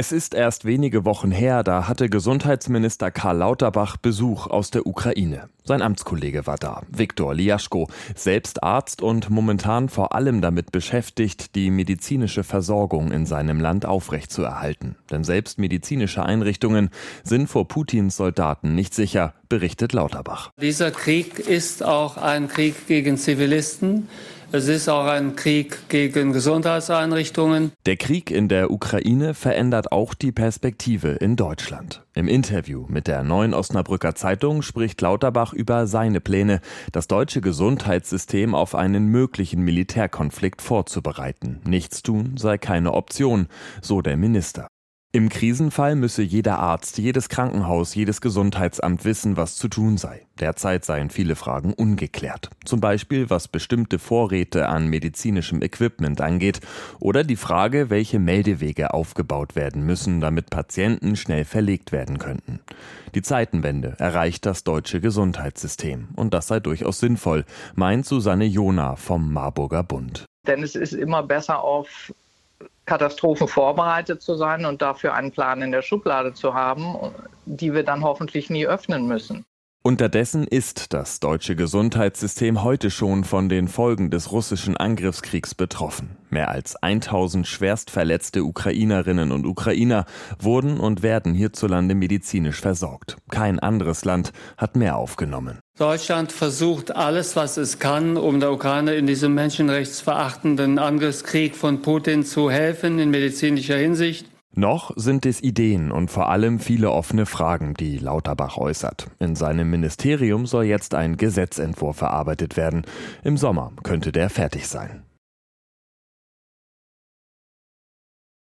Es ist erst wenige Wochen her, da hatte Gesundheitsminister Karl Lauterbach Besuch aus der Ukraine. Sein Amtskollege war da, Viktor Liaschko, selbst Arzt und momentan vor allem damit beschäftigt, die medizinische Versorgung in seinem Land aufrechtzuerhalten. Denn selbst medizinische Einrichtungen sind vor Putins Soldaten nicht sicher, berichtet Lauterbach. Dieser Krieg ist auch ein Krieg gegen Zivilisten. Es ist auch ein Krieg gegen Gesundheitseinrichtungen. Der Krieg in der Ukraine verändert auch die Perspektive in Deutschland. Im Interview mit der Neuen Osnabrücker Zeitung spricht Lauterbach über seine Pläne, das deutsche Gesundheitssystem auf einen möglichen Militärkonflikt vorzubereiten. Nichts tun sei keine Option, so der Minister. Im Krisenfall müsse jeder Arzt, jedes Krankenhaus, jedes Gesundheitsamt wissen, was zu tun sei. Derzeit seien viele Fragen ungeklärt. Zum Beispiel, was bestimmte Vorräte an medizinischem Equipment angeht oder die Frage, welche Meldewege aufgebaut werden müssen, damit Patienten schnell verlegt werden könnten. Die Zeitenwende erreicht das deutsche Gesundheitssystem und das sei durchaus sinnvoll, meint Susanne Jona vom Marburger Bund. Denn es ist immer besser auf Katastrophen vorbereitet zu sein und dafür einen Plan in der Schublade zu haben, die wir dann hoffentlich nie öffnen müssen. Unterdessen ist das deutsche Gesundheitssystem heute schon von den Folgen des russischen Angriffskriegs betroffen. Mehr als 1000 schwerst verletzte Ukrainerinnen und Ukrainer wurden und werden hierzulande medizinisch versorgt. Kein anderes Land hat mehr aufgenommen. Deutschland versucht alles, was es kann, um der Ukraine in diesem menschenrechtsverachtenden Angriffskrieg von Putin zu helfen in medizinischer Hinsicht. Noch sind es Ideen und vor allem viele offene Fragen, die Lauterbach äußert. In seinem Ministerium soll jetzt ein Gesetzentwurf verarbeitet werden. Im Sommer könnte der fertig sein.